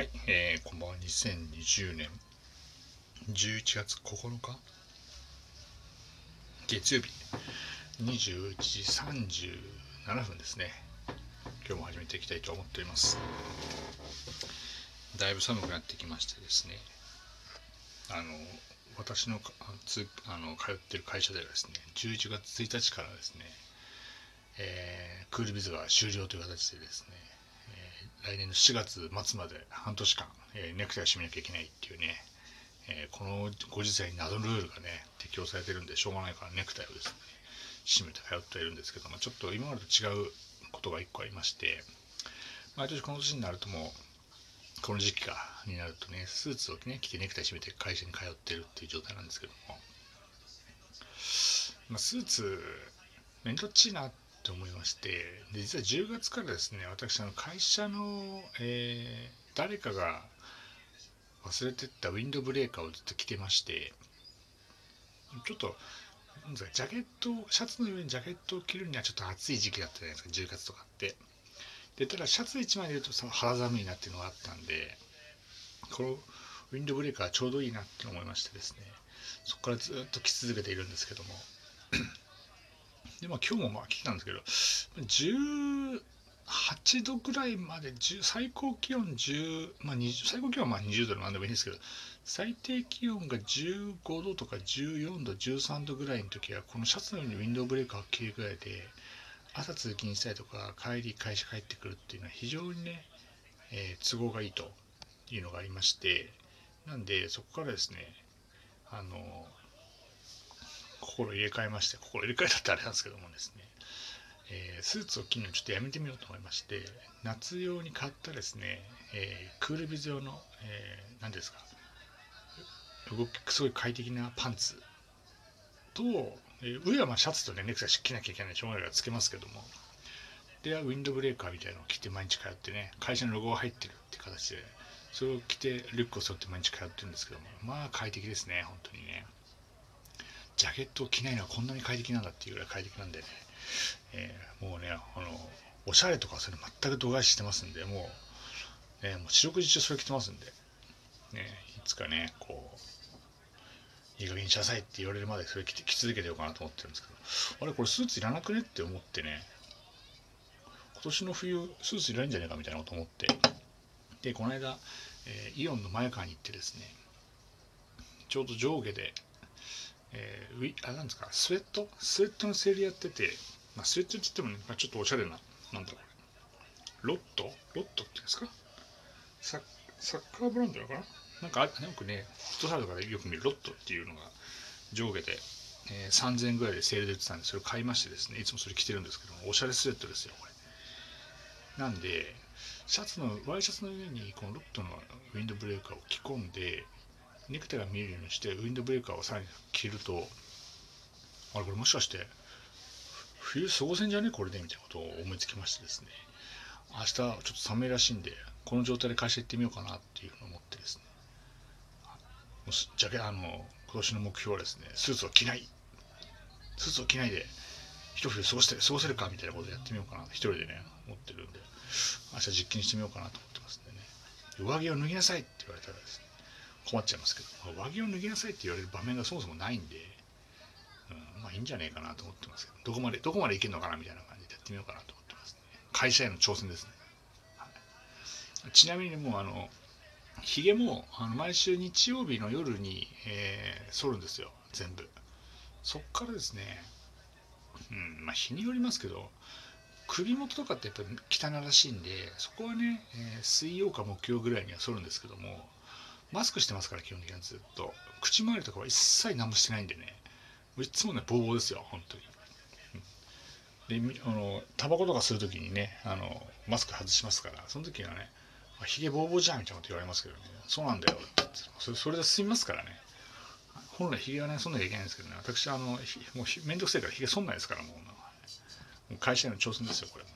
はい、えー、こんばんは。2020年11月9日月曜日21時37分ですね。今日も始めていきたいと思っております。だいぶ寒くなってきましてですね。あの、私のつあの通ってる会社ではですね、11月1日からですね、えー、クールビズが終了という形でですね、来年の4月末まで半年間、えー、ネクタイを締めなきゃいけないっていうね、えー、このご時世に謎のルールがね適用されてるんでしょうがないからネクタイをですね締めて通っているんですけどもちょっと今までと違うことが1個ありまして毎年この年になるともうこの時期かになるとねスーツをね着てネクタイ締めて会社に通ってるっていう状態なんですけども、まあ、スーツ面倒っちいなっと思いまして。で実は10月からですね私あの会社の、えー、誰かが忘れてったウィンドブレーカーをずっと着てまして。ちょっとジャケットシャツの上にジャケットを着るにはちょっと暑い時期だったじゃないですか10月とかって。でただシャツ1枚で言うとその肌寒いなっていうのがあったんでこのウィンドブレーカーちょうどいいなって思いましてですね。そこからずっと着続けているんですけども。で、まあ今日もまあ来たんですけど、18度ぐらいまで、最高気温10、まあ20、最高気温はまあ20度なんでもいいんですけど、最低気温が15度とか14度、13度ぐらいの時は、このシャツのようにウィンドウブレーカーを着るぐらいで、朝通勤したりとか、帰り、会社帰ってくるっていうのは非常にね、えー、都合がいいというのがありまして、なんで、そこからですね、あの、心入れ替えまして心入れ替えたってあれなんですけどもですね、えー、スーツを着るのちょっとやめてみようと思いまして夏用に買ったですね、えー、クールビズ用の、えー、何ですか動きすごい快適なパンツと、えー、上はまあシャツとねネクタイ着なきゃいけないしょうがないからつけますけどもでウィンドブレーカーみたいなのを着て毎日通ってね会社のロゴが入ってるって形でそれを着てリュックを背負って毎日通ってるんですけどもまあ快適ですね本当にね。ジャケットを着ないのはこんなに快適なんだっていうぐらい快適なんでね、えー、もうね、あの、おしゃれとかそれ全く度外視してますんで、もう、ね、もう四六時中それ着てますんで、ね、いつかね、こう、いい加減にしなさいって言われるまでそれ着て着続けてようかなと思ってるんですけど、あれこれスーツいらなくねって思ってね、今年の冬スーツいらないんじゃないかみたいなこと思って、で、この間、えー、イオンの前川に行ってですね、ちょうど上下でえー、ウィあなんですかスウェット？スウェットのセールやってて、まあ、スウェットって言ってもね、まあ、ちょっとおしゃれななんだろうロット？ロットっていうんですか？ササッカーブランドなのかななんかよくねフットサルとかでよく見るロットっていうのが上下で、えー、3000円ぐらいでセールで売ってたんでそれを買いましてですねいつもそれ着てるんですけどもおしゃれスウェットですよこれ。なんでシャツのワイシャツの上にこのロットのウィンドブレーカーを着込んでネクタイが見えるようにしてウィンドブレーカーをさらに切るとあれこれもしかして冬過ごせんじゃね？これでみたいなことを思いつきましてですね。明日ちょっと寒いらしいんでこの状態で会社行ってみようかなっていうふうに思ってですね。ジャケあの今年の目標はですねスーツを着ない。スーツを着ないで一冬過ごして過ごせるかみたいなことやってみようかな。一人でね思ってるんで明日実験してみようかなと思ってますんでね。上着を脱ぎなさいって言われたらですね困っちゃいますけど、上着を脱ぎなさいって言われる場面がそもそもないんで、うん、まあいいんじゃないかなと思ってますけど、どこまで、どこまでいけるのかなみたいな感じでやってみようかなと思ってますね。会社への挑戦ですね。はい、ちなみにもうあの、ひげもあの毎週日曜日の夜に、えー、剃るんですよ、全部。そっからですね、うん、まあ日によりますけど、首元とかってやっぱり汚らしいんで、そこはね、えー、水曜か木曜ぐらいには剃るんですけども、マスクしてますから、基本的にはずっと。口周りとかは一切何もしてないんでね。いつもね、ボーボーですよ、本当に。で、あの、タバコとかするときにね、あの、マスク外しますから、その時はね、ヒゲボーボーじゃんみたいなこと言われますけどね、そうなんだよそれそれで済みますからね。本来ヒゲはね、そんなきゃいけないんですけどね、私、あの、もうめんどくせえからヒゲそんないですから、もう。もう会社への挑戦ですよ、これ。も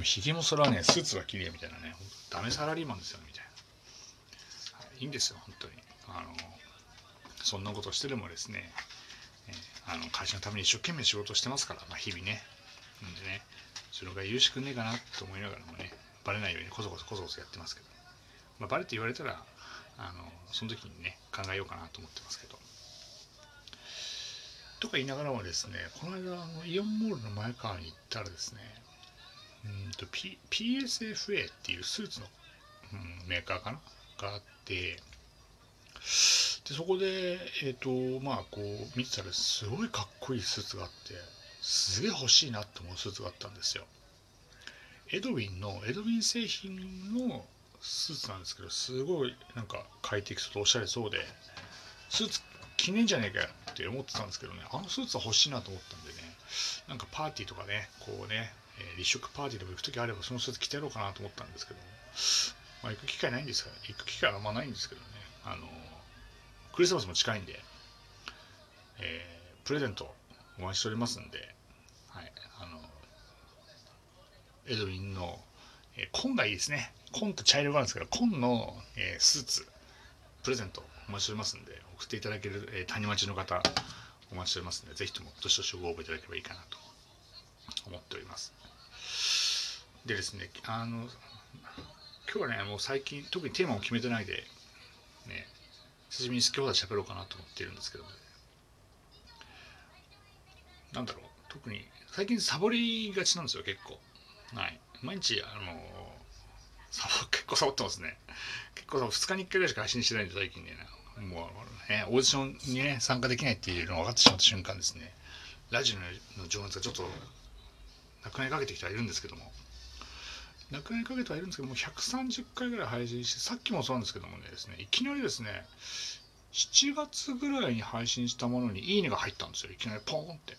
うヒゲもそれはね、スーツは綺麗みたいなね、ダメサラリーマンですよみたいな、はい、いいんですよ本当に。あのそんなことしてでもですね、えー、あの会社のために一生懸命仕事してますから、まあ、日々ね。んでねそれが許しくねえかなと思いながらもねバレないようにこそこそこそこそやってますけど、まあ、バレて言われたらあのその時にね考えようかなと思ってますけど。とか言いながらもですねこの間あのイオンモールの前川に行ったらですねうんと、P、PSFA っていうスーツの、うん、メーカーかな？があってでそこでえっ、ー、とまあこう見てたらすごいかっこいいスーツがあってすげえ欲しいなって思うスーツがあったんですよ。エドウィンのエドウィン製品のスーツなんですけどすごいなんか快適そうとおしゃれそうでスーツ着ねえんじゃねえかよって思ってたんですけどねあのスーツは欲しいなと思ったんでねなんかパーティーとかねこうね、えー、立食パーティーとか行く時あればそのスーツ着てやろうかなと思ったんですけど、まあ、行く機会ないんですから行く機会はあんまないんですけどね。あのクリスマスも近いんで、えー、プレゼントお待ちしておりますんで、はい、あのエドウィンの、えー、紺がいいですね。紺と茶色があるんですけど紺の、えー、スーツプレゼントお待ちしておりますんで送っていただける、えー、谷町の方お待ちしておりますのでぜひともどしどしご応募いただければいいかなと思っております。でですねあの今日はねもう最近特にテーマを決めてないでね久しぶりに今日は喋ろうかなと思ってるんですけど、ね、なんだろう特に最近サボりがちなんですよ結構。はい。毎日あのサボ 結構サボってますね。結構2日に1回ぐらいしか配信してないんで最近ね。もうねオーディションにね参加できないっていうのが分かってしまった瞬間ですね。ラジオの情熱がちょっとなくなりかけてきてはいるんですけども。なくなりかけてはいるんですけども130回ぐらい配信してさっきもそうなんですけどもねですねいきなりですね7月ぐらいに配信したものにいいねが入ったんですよ。いきなりポーンって。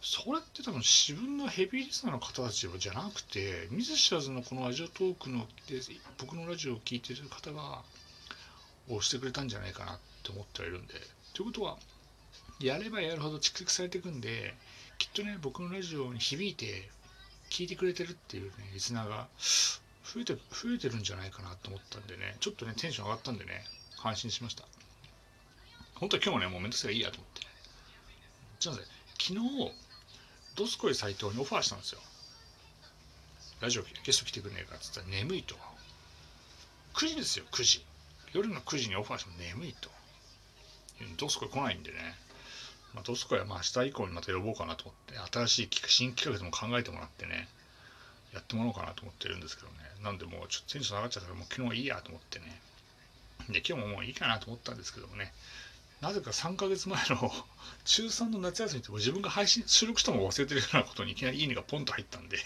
それって多分自分のヘビーリスナーの方たちじゃなくて見ず知らずのこのラジオトークので僕のラジオを聴いてる方が押してくれたんじゃないかなって思ってはいるんで。ということはやればやるほど蓄積されていくんできっとね僕のラジオに響いて聞いてくれてるっていうねリスナーが増えて増えてるんじゃないかなと思ったんでねちょっとねテンション上がったんでね感心しました。本当は今日もねもうめんどくさいいいやと思って。ねじゃあね昨日ドスコイ斎藤にオファーしたんですよ。ラジオゲスト来てくれねえかっつったら眠いと。9時ですよ9時。夜の9時にオファーしても眠いと。ドスコイ来ないんでね。まあ、ドスコイはまあ明日以降にまた呼ぼうかなと思って新しい新企画でも考えてもらってねやってもらおうかなと思ってるんですけどね。なんでもうちょっとテンション上がっちゃったからもう昨日いいやと思ってね。で今日ももういいかなと思ったんですけどもね。なぜか3ヶ月前の 中3の夏休みって自分が配信収録したも忘れてるようなことにいきなりいいねがポンと入ったんで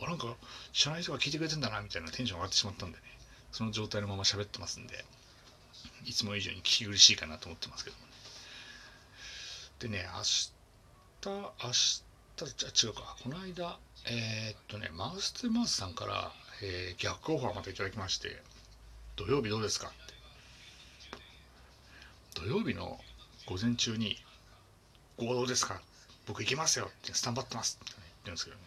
あなんか知らない人が聞いてくれてんだなみたいなテンション上がってしまったんでね。その状態のまま喋ってますんでいつも以上に聞き苦しいかなと思ってますけどもね。でね、明日、明日、違うか、この間、えー、っとね、マウス2マウスさんから、えー、逆オファーまたいただきまして、土曜日どうですか？って。土曜日の午前中に、合同ですか？僕行きますよ。ってスタンバってます。って言ってるんですけどね。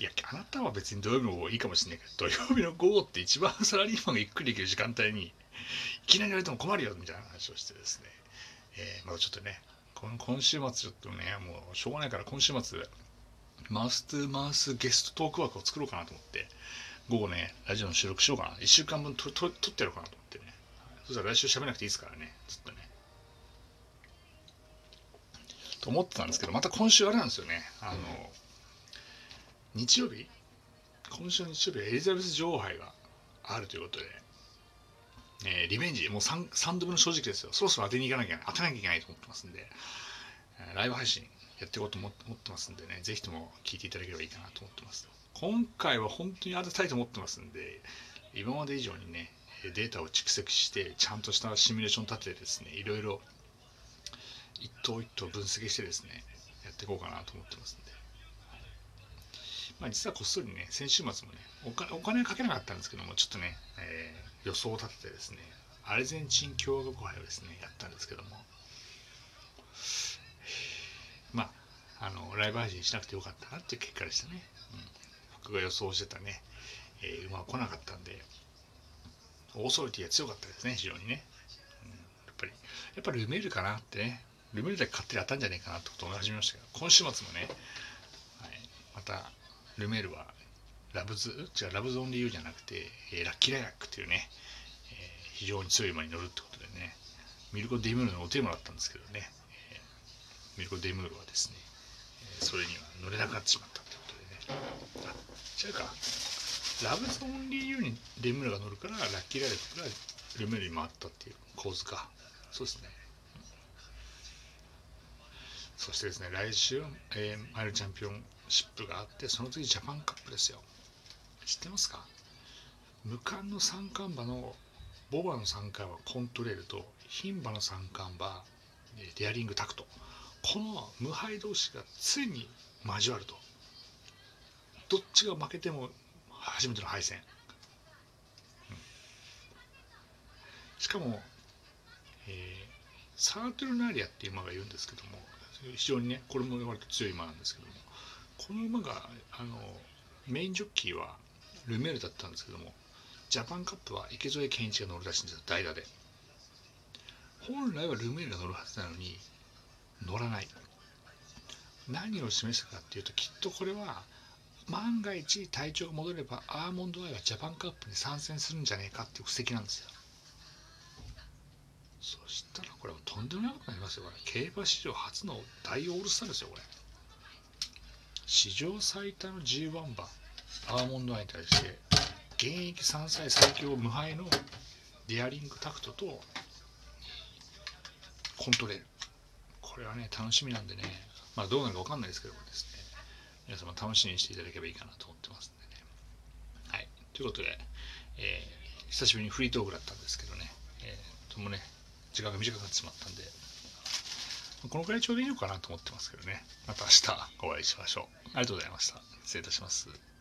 いや、あなたは別に土曜日の午後いいかもしれないけど、土曜日の午後って一番サラリーマンがゆっくりできる時間帯に、いきなり言われても困るよみたいな話をしてですね、えー、まだちょっとね、今週末ちょっとね、もうしょうがないから今週末、マウス2マウスゲストトークワークを作ろうかなと思って、午後ね、ラジオの収録しようかな。1週間分とと撮ってやろうかなと思ってね。そしたら来週喋らなくていいですからね、ずっとね。と思ってたんですけど、また今週あれなんですよね。あの、日曜日？今週の日曜日エリザベス女王杯があるということで、えー、リベンジ、もう 3, 3度目の正直ですよ。そろそろ当てに行かなきゃ当てなきゃいけないと思ってますんで、えー、ライブ配信やっていこうと思ってますんでね、ぜひとも聞いていただければいいかなと思ってます。今回は本当に当てたいと思ってますんで、今まで以上にね、データを蓄積して、ちゃんとしたシミュレーション立ててですね、いろいろ一頭一頭分析してですね、やっていこうかなと思ってますんで。まあ、実はこっそりね、先週末もねお金、お金かけなかったんですけども、ちょっとね、えー予想を立ててですねアルゼンチン共和国杯をですねやったんですけども。まああのライブ配信しなくてよかったなっていう結果でしたね、うん、僕が予想してたね、えー、馬は来なかったんでオーソリティが強かったですね非常にね、うん、やっぱりやっぱルメールかなってね。ルメールだけ勝手に当たんじゃないかなってことを思い始めましたけど今週末もね、はい、またルメールはラブズ違うラブゾーンで言うじゃなくて、えー、ラッキーライラックっていうね、えー、非常に強い馬に乗るってことでねミルコ・デムールのおテーマだったんですけどね、えー、ミルコ・デムールはですね、えそれには乗れなくなってしまったってことでね。あ違うか。ラブゾーンで言うにデムールが乗るからラッキーライラックがルメールに回ったっていう構図か。そうですね。そしてですね来週、えー、マイルチャンピオンシップがあってその次ジャパンカップですよ。知ってますか？無冠の三冠馬のボバの三冠はコントレールと牝馬の三冠馬デアリングタクト。この無敗同士がついに交わると。どっちが負けても初めての敗戦、うん、しかも、えー、サートルナリアっていう馬がいるんですけども非常にねこれも割と強い馬なんですけどもこの馬があのメインジョッキーはルメールだったんですけどもジャパンカップは池添健一が乗るらしいんですよ代打で。本来はルメールが乗るはずなのに乗らない。何を示したかっていうときっとこれは万が一体調が戻ればアーモンドアイがジャパンカップに参戦するんじゃねえかっていう布石なんですよ。そしたらこれはとんでもないことになりますよこれ。競馬史上初の大オールスターですよこれ。史上最多の G1 馬。アーモンドアイに対して現役3歳最強無敗のデアリングタクトとコントレール。これはね楽しみなんでねまあどうなるか分かんないですけどもですね。皆様楽しみにしていただければいいかなと思ってますんでね。はい。ということで、えー、久しぶりにフリートークだったんですけどね、えー、ともね時間が短くなってしまったんでこのくらいちょうどいいのかなと思ってますけどね。また明日お会いしましょう。ありがとうございました。失礼いたします。